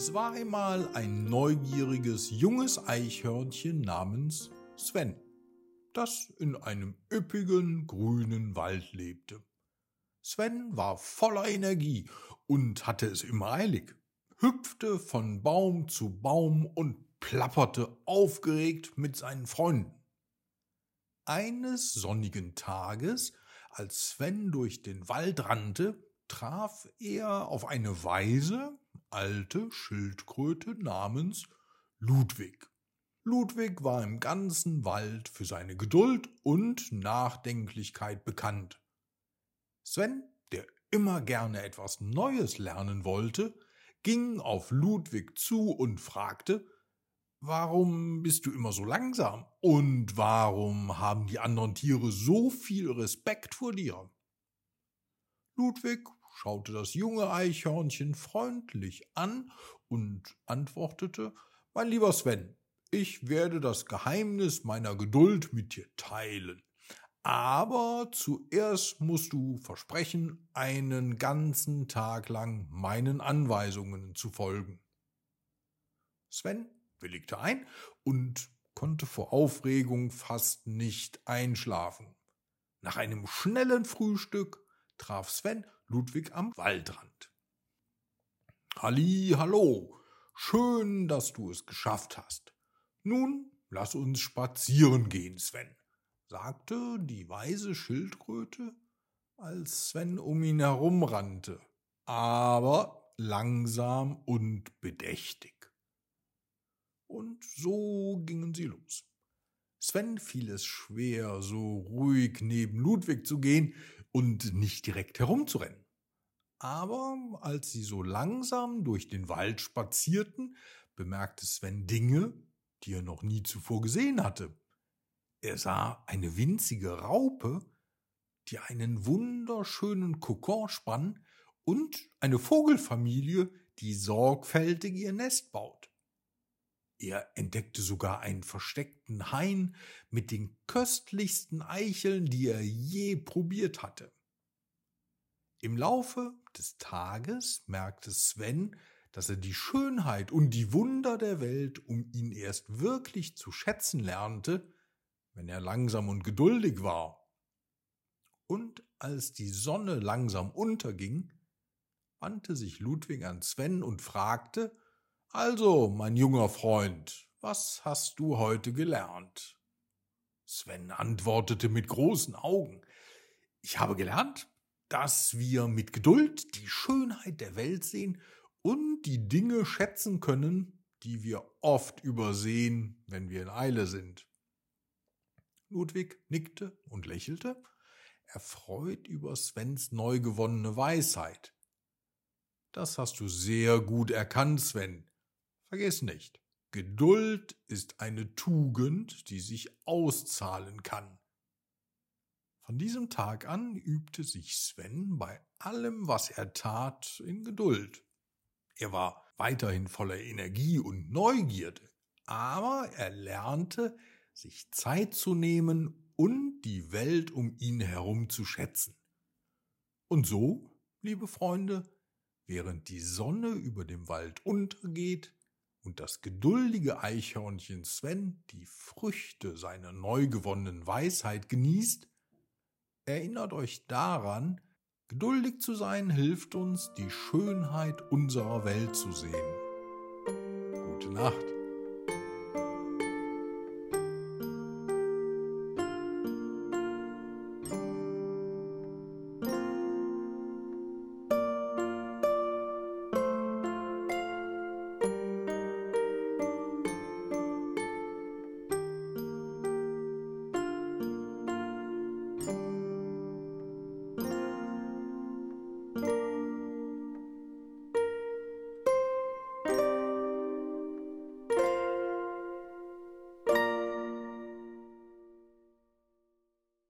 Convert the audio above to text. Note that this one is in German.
Es war einmal ein neugieriges junges Eichhörnchen namens Sven, das in einem üppigen grünen Wald lebte. Sven war voller Energie und hatte es immer eilig, hüpfte von Baum zu Baum und plapperte aufgeregt mit seinen Freunden. Eines sonnigen Tages, als Sven durch den Wald rannte, traf er auf eine weise, alte Schildkröte namens Ludwig. Ludwig war im ganzen Wald für seine Geduld und Nachdenklichkeit bekannt. Sven, der immer gerne etwas Neues lernen wollte, ging auf Ludwig zu und fragte, Warum bist du immer so langsam? Und warum haben die anderen Tiere so viel Respekt vor dir? Ludwig schaute das junge Eichhörnchen freundlich an und antwortete Mein lieber Sven, ich werde das Geheimnis meiner Geduld mit dir teilen. Aber zuerst musst du versprechen, einen ganzen Tag lang meinen Anweisungen zu folgen. Sven willigte ein und konnte vor Aufregung fast nicht einschlafen. Nach einem schnellen Frühstück traf Sven Ludwig am Waldrand. Halli, hallo, schön, dass du es geschafft hast. Nun lass uns spazieren gehen, Sven, sagte die weise Schildkröte, als Sven um ihn herumrannte, aber langsam und bedächtig. Und so gingen sie los. Sven fiel es schwer, so ruhig neben Ludwig zu gehen und nicht direkt herumzurennen. Aber als sie so langsam durch den Wald spazierten, bemerkte Sven Dinge, die er noch nie zuvor gesehen hatte. Er sah eine winzige Raupe, die einen wunderschönen Kokon spann und eine Vogelfamilie, die sorgfältig ihr Nest baut. Er entdeckte sogar einen versteckten Hain mit den köstlichsten Eicheln, die er je probiert hatte. Im Laufe des Tages merkte Sven, dass er die Schönheit und die Wunder der Welt um ihn erst wirklich zu schätzen lernte, wenn er langsam und geduldig war. Und als die Sonne langsam unterging, wandte sich Ludwig an Sven und fragte, also, mein junger Freund, was hast du heute gelernt? Sven antwortete mit großen Augen. Ich habe gelernt, dass wir mit Geduld die Schönheit der Welt sehen und die Dinge schätzen können, die wir oft übersehen, wenn wir in Eile sind. Ludwig nickte und lächelte, erfreut über Svens neu gewonnene Weisheit. Das hast du sehr gut erkannt, Sven. Vergiss nicht, Geduld ist eine Tugend, die sich auszahlen kann. Von diesem Tag an übte sich Sven bei allem, was er tat, in Geduld. Er war weiterhin voller Energie und Neugierde, aber er lernte, sich Zeit zu nehmen und die Welt um ihn herum zu schätzen. Und so, liebe Freunde, während die Sonne über dem Wald untergeht, und das geduldige Eichhörnchen Sven die Früchte seiner neu gewonnenen Weisheit genießt, erinnert euch daran, geduldig zu sein hilft uns, die Schönheit unserer Welt zu sehen. Gute Nacht.